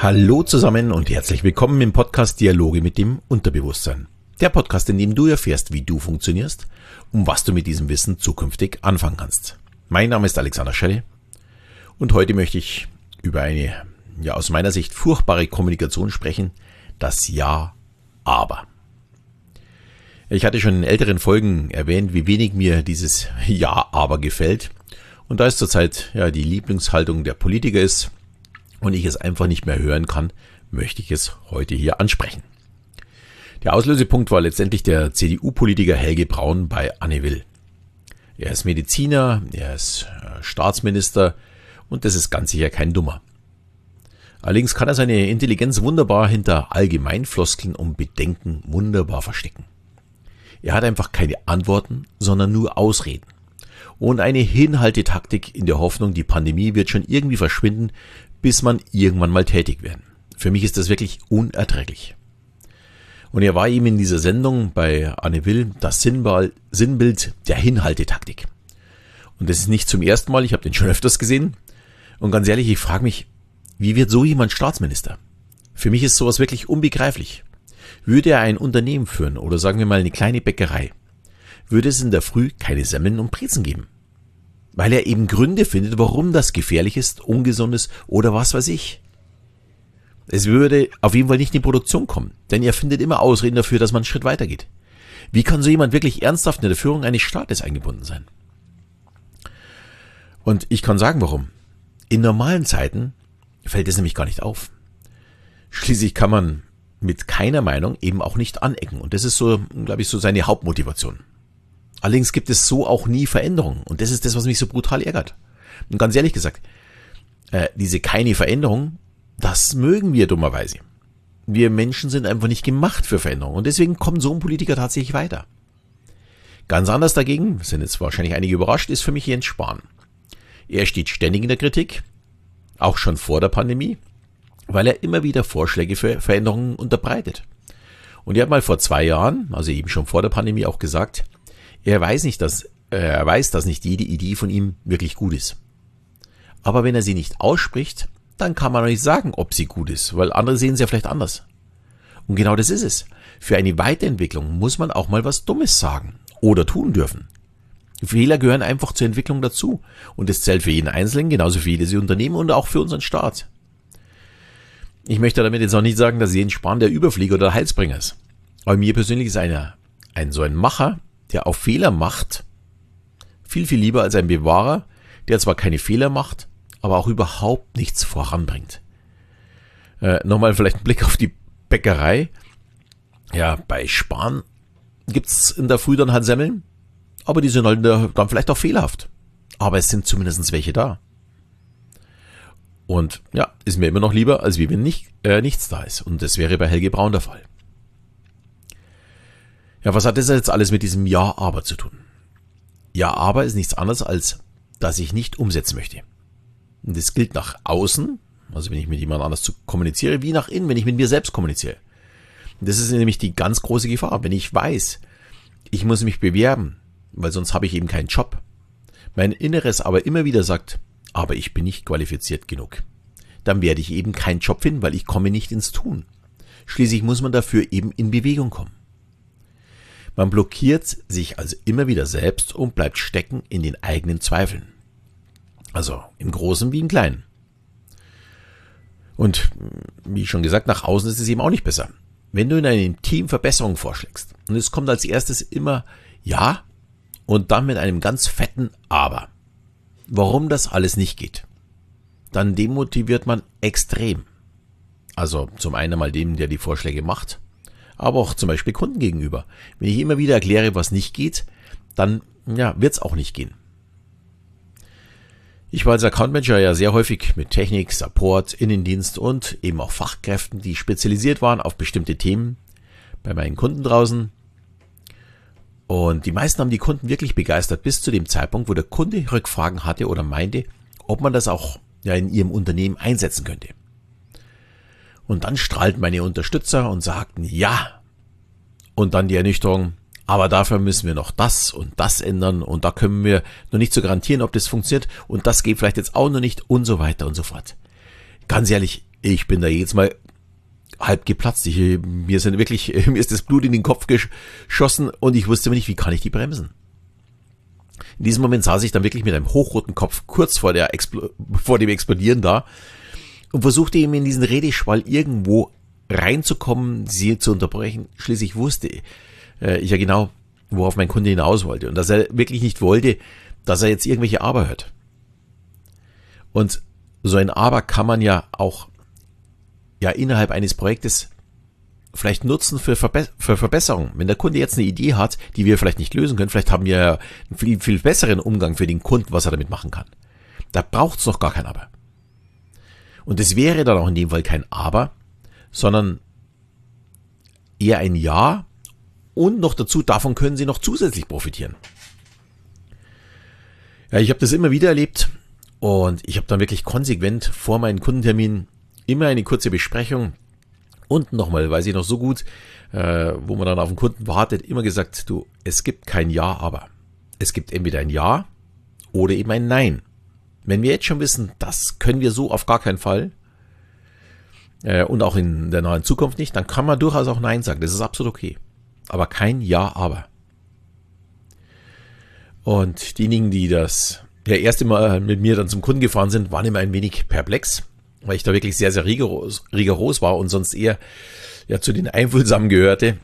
Hallo zusammen und herzlich willkommen im Podcast Dialoge mit dem Unterbewusstsein. Der Podcast, in dem du erfährst, wie du funktionierst und was du mit diesem Wissen zukünftig anfangen kannst. Mein Name ist Alexander Schelle und heute möchte ich über eine, ja, aus meiner Sicht furchtbare Kommunikation sprechen, das Ja, aber. Ich hatte schon in älteren Folgen erwähnt, wie wenig mir dieses Ja, aber gefällt. Und da es zurzeit ja die Lieblingshaltung der Politiker ist, und ich es einfach nicht mehr hören kann, möchte ich es heute hier ansprechen. Der Auslösepunkt war letztendlich der CDU-Politiker Helge Braun bei Anne Will. Er ist Mediziner, er ist äh, Staatsminister und das ist ganz sicher kein Dummer. Allerdings kann er seine Intelligenz wunderbar hinter Allgemeinfloskeln und Bedenken wunderbar verstecken. Er hat einfach keine Antworten, sondern nur Ausreden. Und eine Hinhaltetaktik in der Hoffnung, die Pandemie wird schon irgendwie verschwinden, bis man irgendwann mal tätig werden. Für mich ist das wirklich unerträglich. Und er war eben in dieser Sendung bei Anne Will das Sinnbild der Hinhaltetaktik. Und das ist nicht zum ersten Mal, ich habe den schon öfters gesehen. Und ganz ehrlich, ich frage mich, wie wird so jemand Staatsminister? Für mich ist sowas wirklich unbegreiflich. Würde er ein Unternehmen führen oder sagen wir mal eine kleine Bäckerei, würde es in der Früh keine Semmeln und Brezen geben weil er eben Gründe findet, warum das gefährlich ist, ungesund ist oder was weiß ich. Es würde auf jeden Fall nicht in die Produktion kommen, denn er findet immer Ausreden dafür, dass man einen Schritt weitergeht. Wie kann so jemand wirklich ernsthaft in der Führung eines Staates eingebunden sein? Und ich kann sagen, warum. In normalen Zeiten fällt es nämlich gar nicht auf. Schließlich kann man mit keiner Meinung eben auch nicht anecken. Und das ist so, glaube ich, so seine Hauptmotivation. Allerdings gibt es so auch nie Veränderungen. Und das ist das, was mich so brutal ärgert. Und ganz ehrlich gesagt, äh, diese keine Veränderung, das mögen wir dummerweise. Wir Menschen sind einfach nicht gemacht für Veränderung. Und deswegen kommen so ein Politiker tatsächlich weiter. Ganz anders dagegen, sind jetzt wahrscheinlich einige überrascht, ist für mich Jens Spahn. Er steht ständig in der Kritik, auch schon vor der Pandemie, weil er immer wieder Vorschläge für Veränderungen unterbreitet. Und er hat mal vor zwei Jahren, also eben schon vor der Pandemie auch gesagt, er weiß nicht, dass, äh, er weiß, dass nicht jede Idee von ihm wirklich gut ist. Aber wenn er sie nicht ausspricht, dann kann man nicht sagen, ob sie gut ist, weil andere sehen sie ja vielleicht anders. Und genau das ist es. Für eine Weiterentwicklung muss man auch mal was Dummes sagen oder tun dürfen. Fehler gehören einfach zur Entwicklung dazu. Und das zählt für jeden Einzelnen, genauso für jedes Unternehmen und auch für unseren Staat. Ich möchte damit jetzt auch nicht sagen, dass Jens Spahn der Überflieger oder Heilsbringer ist. Aber mir persönlich ist einer, ein so ein Macher der auf Fehler macht, viel, viel lieber als ein Bewahrer, der zwar keine Fehler macht, aber auch überhaupt nichts voranbringt. Äh, Nochmal vielleicht ein Blick auf die Bäckerei. Ja, bei Spahn gibt's in der Früh dann halt Semmeln, aber die sind halt dann vielleicht auch fehlerhaft. Aber es sind zumindest welche da. Und ja, ist mir immer noch lieber, als wie wenn nicht, äh, nichts da ist. Und das wäre bei Helge Braun der Fall. Ja, was hat das jetzt alles mit diesem Ja, aber zu tun? Ja, aber ist nichts anderes als, dass ich nicht umsetzen möchte. Und das gilt nach außen, also wenn ich mit jemand anders kommuniziere, wie nach innen, wenn ich mit mir selbst kommuniziere. Und das ist nämlich die ganz große Gefahr. Wenn ich weiß, ich muss mich bewerben, weil sonst habe ich eben keinen Job. Mein Inneres aber immer wieder sagt, aber ich bin nicht qualifiziert genug. Dann werde ich eben keinen Job finden, weil ich komme nicht ins Tun. Schließlich muss man dafür eben in Bewegung kommen. Man blockiert sich also immer wieder selbst und bleibt stecken in den eigenen Zweifeln. Also im Großen wie im Kleinen. Und wie schon gesagt, nach außen ist es eben auch nicht besser. Wenn du in einem Team Verbesserungen vorschlägst und es kommt als erstes immer Ja und dann mit einem ganz fetten Aber. Warum das alles nicht geht, dann demotiviert man extrem. Also zum einen mal dem, der die Vorschläge macht aber auch zum Beispiel Kunden gegenüber. Wenn ich immer wieder erkläre, was nicht geht, dann ja, wird es auch nicht gehen. Ich war als Account Manager ja sehr häufig mit Technik, Support, Innendienst und eben auch Fachkräften, die spezialisiert waren auf bestimmte Themen bei meinen Kunden draußen. Und die meisten haben die Kunden wirklich begeistert bis zu dem Zeitpunkt, wo der Kunde Rückfragen hatte oder meinte, ob man das auch ja in ihrem Unternehmen einsetzen könnte. Und dann strahlten meine Unterstützer und sagten ja. Und dann die Ernüchterung, aber dafür müssen wir noch das und das ändern und da können wir noch nicht so garantieren, ob das funktioniert und das geht vielleicht jetzt auch noch nicht und so weiter und so fort. Ganz ehrlich, ich bin da jetzt mal halb geplatzt. Ich, mir sind wirklich, mir ist das Blut in den Kopf geschossen und ich wusste nicht, wie kann ich die bremsen. In diesem Moment saß ich dann wirklich mit einem hochroten Kopf kurz vor, der Expl vor dem Explodieren da und versuchte eben in diesen Redeschwall irgendwo reinzukommen, sie zu unterbrechen. Schließlich wusste äh, ich ja genau, worauf mein Kunde hinaus wollte und dass er wirklich nicht wollte, dass er jetzt irgendwelche Aber hört. Und so ein Aber kann man ja auch ja innerhalb eines Projektes vielleicht nutzen für, Verbe für Verbesserung. Wenn der Kunde jetzt eine Idee hat, die wir vielleicht nicht lösen können, vielleicht haben wir einen viel, viel besseren Umgang für den Kunden, was er damit machen kann. Da braucht es noch gar kein Aber. Und es wäre dann auch in dem Fall kein Aber, sondern eher ein Ja und noch dazu, davon können Sie noch zusätzlich profitieren. Ja, ich habe das immer wieder erlebt und ich habe dann wirklich konsequent vor meinen Kundenterminen immer eine kurze Besprechung und nochmal, weiß ich noch so gut, äh, wo man dann auf den Kunden wartet, immer gesagt, du, es gibt kein Ja, aber. Es gibt entweder ein Ja oder eben ein Nein. Wenn wir jetzt schon wissen, das können wir so auf gar keinen Fall äh, und auch in der nahen Zukunft nicht, dann kann man durchaus auch Nein sagen. Das ist absolut okay. Aber kein Ja, aber. Und diejenigen, die das ja erste Mal mit mir dann zum Kunden gefahren sind, waren immer ein wenig perplex weil ich da wirklich sehr, sehr rigoros, rigoros war und sonst eher ja zu den Einfühlsamen gehörte.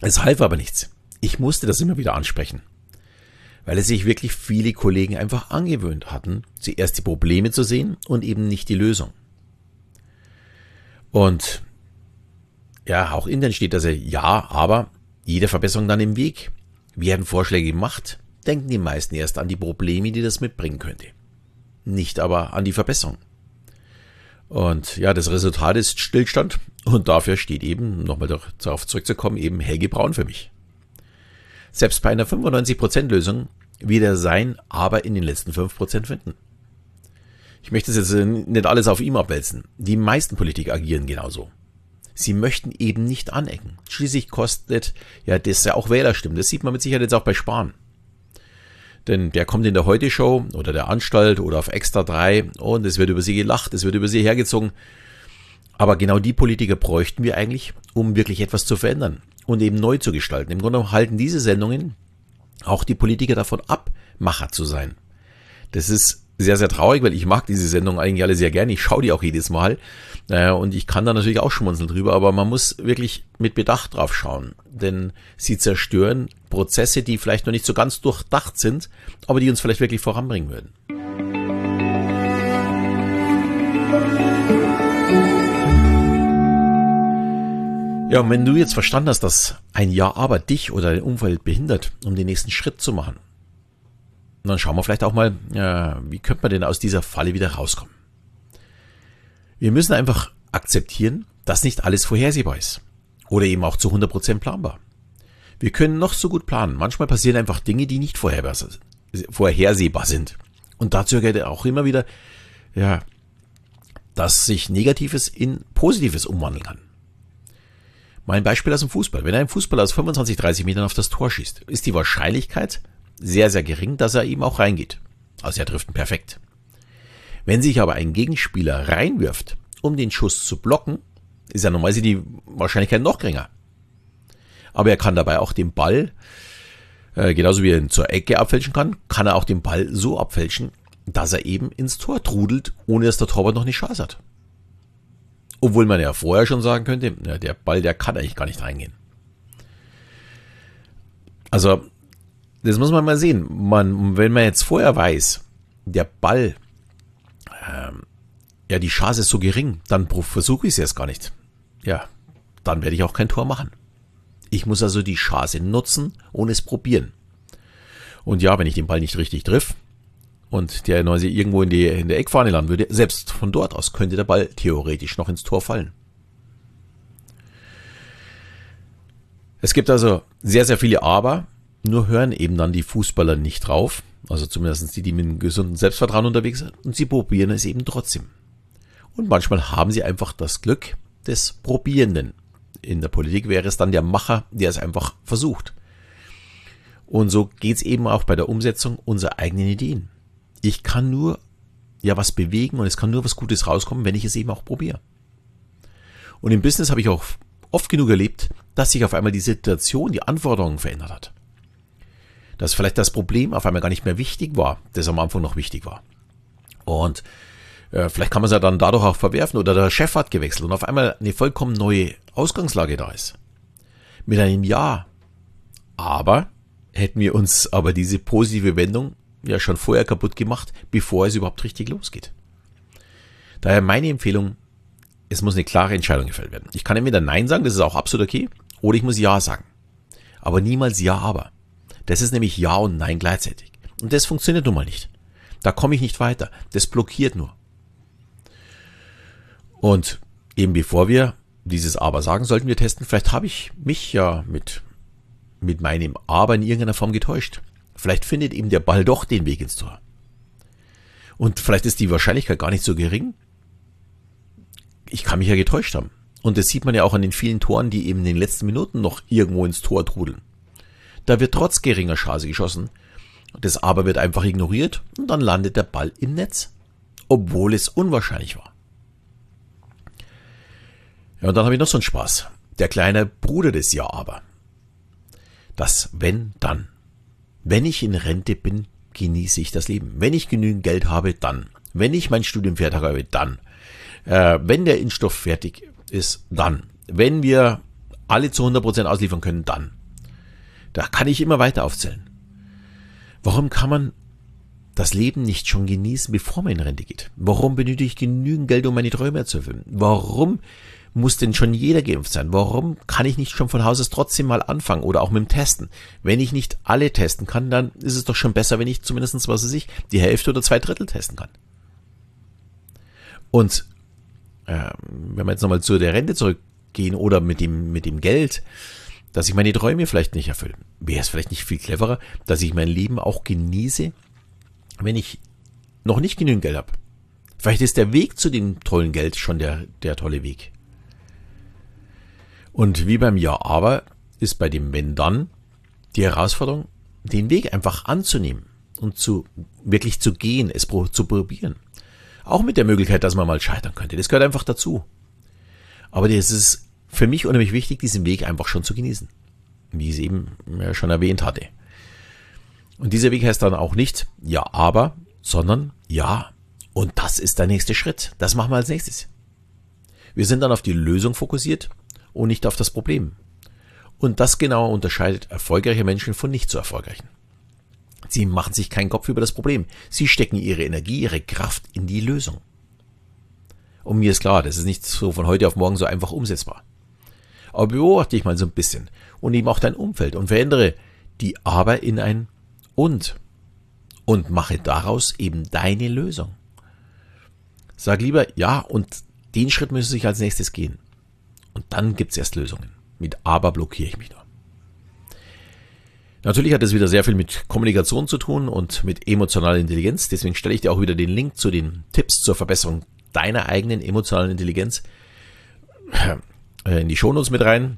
Es half aber nichts. Ich musste das immer wieder ansprechen, weil es sich wirklich viele Kollegen einfach angewöhnt hatten, zuerst die Probleme zu sehen und eben nicht die Lösung. Und ja, auch intern steht das ja, aber jede Verbesserung dann im Weg. Werden Vorschläge gemacht, denken die meisten erst an die Probleme, die das mitbringen könnte. Nicht aber an die Verbesserung. Und ja, das Resultat ist Stillstand und dafür steht eben, nochmal darauf zurückzukommen, eben Helge Braun für mich. Selbst bei einer 95% Lösung wird er sein, aber in den letzten 5% finden. Ich möchte es jetzt nicht alles auf ihm abwälzen. Die meisten Politiker agieren genauso. Sie möchten eben nicht anecken. Schließlich kostet ja das ja auch Wählerstimmen. Das sieht man mit Sicherheit jetzt auch bei Spahn. Denn der kommt in der Heute-Show oder der Anstalt oder auf Extra 3 und es wird über sie gelacht, es wird über sie hergezogen. Aber genau die Politiker bräuchten wir eigentlich, um wirklich etwas zu verändern und eben neu zu gestalten. Im Grunde halten diese Sendungen auch die Politiker davon ab, Macher zu sein. Das ist sehr, sehr traurig, weil ich mag diese Sendung eigentlich alle sehr gerne. Ich schaue die auch jedes Mal. Äh, und ich kann da natürlich auch schmunzeln drüber, aber man muss wirklich mit Bedacht drauf schauen. Denn sie zerstören Prozesse, die vielleicht noch nicht so ganz durchdacht sind, aber die uns vielleicht wirklich voranbringen würden. Ja, und wenn du jetzt verstanden hast, dass ein Ja aber dich oder dein Umfeld behindert, um den nächsten Schritt zu machen, dann schauen wir vielleicht auch mal, äh, wie könnte man denn aus dieser Falle wieder rauskommen. Wir müssen einfach akzeptieren, dass nicht alles vorhersehbar ist. Oder eben auch zu 100% planbar. Wir können noch so gut planen. Manchmal passieren einfach Dinge, die nicht vorhersehbar sind. Und dazu gehört auch immer wieder, ja, dass sich Negatives in Positives umwandeln kann. Mal ein Beispiel aus dem Fußball. Wenn ein Fußballer aus 25, 30 Metern auf das Tor schießt, ist die Wahrscheinlichkeit sehr, sehr gering, dass er eben auch reingeht. Also er trifft ihn perfekt. Wenn sich aber ein Gegenspieler reinwirft, um den Schuss zu blocken, ist ja normalerweise die Wahrscheinlichkeit noch geringer. Aber er kann dabei auch den Ball, äh, genauso wie er ihn zur Ecke abfälschen kann, kann er auch den Ball so abfälschen, dass er eben ins Tor trudelt, ohne dass der Torwart noch eine Chance hat. Obwohl man ja vorher schon sagen könnte, ja, der Ball, der kann eigentlich gar nicht reingehen. Also das muss man mal sehen. Man, wenn man jetzt vorher weiß, der Ball, ähm, ja, die Chance ist so gering, dann versuche ich es erst gar nicht. Ja, dann werde ich auch kein Tor machen. Ich muss also die Chance nutzen und es probieren. Und ja, wenn ich den Ball nicht richtig triff und der Neuse irgendwo in, die, in der Eckfahne landen würde, selbst von dort aus könnte der Ball theoretisch noch ins Tor fallen. Es gibt also sehr, sehr viele Aber, nur hören eben dann die Fußballer nicht drauf, also zumindest die, die mit einem gesunden Selbstvertrauen unterwegs sind, und sie probieren es eben trotzdem. Und manchmal haben sie einfach das Glück des Probierenden. In der Politik wäre es dann der Macher, der es einfach versucht. Und so geht es eben auch bei der Umsetzung unserer eigenen Ideen. Ich kann nur ja was bewegen und es kann nur was Gutes rauskommen, wenn ich es eben auch probiere. Und im Business habe ich auch oft genug erlebt, dass sich auf einmal die Situation, die Anforderungen verändert hat. Dass vielleicht das Problem auf einmal gar nicht mehr wichtig war, das am Anfang noch wichtig war. Und äh, vielleicht kann man es ja dann dadurch auch verwerfen oder der Chef hat gewechselt und auf einmal eine vollkommen neue Ausgangslage da ist. Mit einem Ja. Aber hätten wir uns aber diese positive Wendung ja schon vorher kaputt gemacht, bevor es überhaupt richtig losgeht. Daher meine Empfehlung, es muss eine klare Entscheidung gefällt werden. Ich kann entweder Nein sagen, das ist auch absolut okay, oder ich muss Ja sagen. Aber niemals Ja, aber. Das ist nämlich Ja und Nein gleichzeitig. Und das funktioniert nun mal nicht. Da komme ich nicht weiter. Das blockiert nur. Und eben bevor wir dieses Aber sagen, sollten wir testen, vielleicht habe ich mich ja mit, mit meinem Aber in irgendeiner Form getäuscht. Vielleicht findet eben der Ball doch den Weg ins Tor. Und vielleicht ist die Wahrscheinlichkeit gar nicht so gering. Ich kann mich ja getäuscht haben. Und das sieht man ja auch an den vielen Toren, die eben in den letzten Minuten noch irgendwo ins Tor trudeln. Da wird trotz geringer Chance geschossen. Das Aber wird einfach ignoriert und dann landet der Ball im Netz. Obwohl es unwahrscheinlich war. Ja, und dann habe ich noch so einen Spaß. Der kleine Bruder des Ja aber. Das Wenn, dann. Wenn ich in Rente bin, genieße ich das Leben. Wenn ich genügend Geld habe, dann. Wenn ich mein Studium fertig habe, dann. Äh, wenn der Impfstoff fertig ist, dann. Wenn wir alle zu 100% ausliefern können, dann. Da kann ich immer weiter aufzählen. Warum kann man das Leben nicht schon genießen, bevor man in Rente geht? Warum benötige ich genügend Geld, um meine Träume zu erfüllen? Warum muss denn schon jeder geimpft sein? Warum kann ich nicht schon von Haus aus trotzdem mal anfangen oder auch mit dem Testen? Wenn ich nicht alle testen kann, dann ist es doch schon besser, wenn ich zumindestens was weiß ich, die Hälfte oder zwei Drittel testen kann. Und äh, wenn wir jetzt nochmal zu der Rente zurückgehen oder mit dem, mit dem Geld, dass ich meine Träume vielleicht nicht erfülle, wäre es vielleicht nicht viel cleverer, dass ich mein Leben auch genieße, wenn ich noch nicht genügend Geld habe. Vielleicht ist der Weg zu dem tollen Geld schon der, der tolle Weg. Und wie beim Ja, aber ist bei dem Wenn dann die Herausforderung, den Weg einfach anzunehmen und zu wirklich zu gehen, es zu probieren. Auch mit der Möglichkeit, dass man mal scheitern könnte. Das gehört einfach dazu. Aber das ist für mich unheimlich wichtig, diesen Weg einfach schon zu genießen. Wie ich es eben schon erwähnt hatte. Und dieser Weg heißt dann auch nicht Ja, aber, sondern Ja, und das ist der nächste Schritt. Das machen wir als nächstes. Wir sind dann auf die Lösung fokussiert und nicht auf das Problem. Und das genau unterscheidet erfolgreiche Menschen von nicht so erfolgreichen. Sie machen sich keinen Kopf über das Problem. Sie stecken ihre Energie, ihre Kraft in die Lösung. Und mir ist klar, das ist nicht so von heute auf morgen so einfach umsetzbar. Aber beobachte ich mal so ein bisschen und eben auch dein Umfeld und verändere die Aber in ein Und und mache daraus eben deine Lösung. Sag lieber, ja, und den Schritt müsste ich als nächstes gehen. Und dann gibt's erst Lösungen. Mit aber blockiere ich mich nur. Natürlich hat es wieder sehr viel mit Kommunikation zu tun und mit emotionaler Intelligenz. Deswegen stelle ich dir auch wieder den Link zu den Tipps zur Verbesserung deiner eigenen emotionalen Intelligenz äh, in die Shownotes mit rein.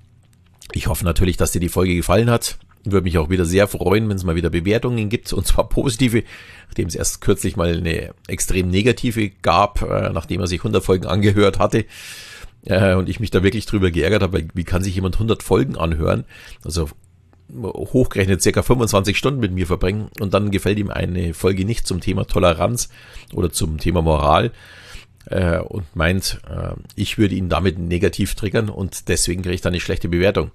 Ich hoffe natürlich, dass dir die Folge gefallen hat. Würde mich auch wieder sehr freuen, wenn es mal wieder Bewertungen gibt, und zwar positive, nachdem es erst kürzlich mal eine extrem negative gab, äh, nachdem er sich 100 Folgen angehört hatte. Äh, und ich mich da wirklich drüber geärgert habe, wie kann sich jemand 100 Folgen anhören, also hochgerechnet circa 25 Stunden mit mir verbringen und dann gefällt ihm eine Folge nicht zum Thema Toleranz oder zum Thema Moral äh, und meint, äh, ich würde ihn damit negativ triggern und deswegen kriege ich dann eine schlechte Bewertung.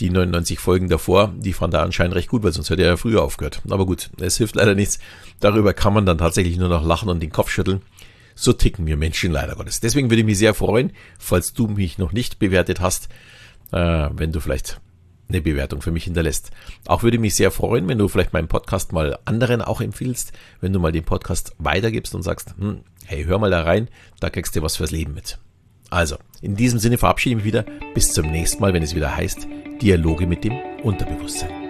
Die 99 Folgen davor, die fand er anscheinend recht gut, weil sonst hätte er ja früher aufgehört. Aber gut, es hilft leider nichts. Darüber kann man dann tatsächlich nur noch lachen und den Kopf schütteln. So ticken wir Menschen leider Gottes. Deswegen würde ich mich sehr freuen, falls du mich noch nicht bewertet hast, äh, wenn du vielleicht eine Bewertung für mich hinterlässt. Auch würde mich sehr freuen, wenn du vielleicht meinen Podcast mal anderen auch empfiehlst, wenn du mal den Podcast weitergibst und sagst, hm, hey, hör mal da rein, da kriegst du was fürs Leben mit. Also, in diesem Sinne verabschiede ich mich wieder. Bis zum nächsten Mal, wenn es wieder heißt, Dialoge mit dem Unterbewusstsein.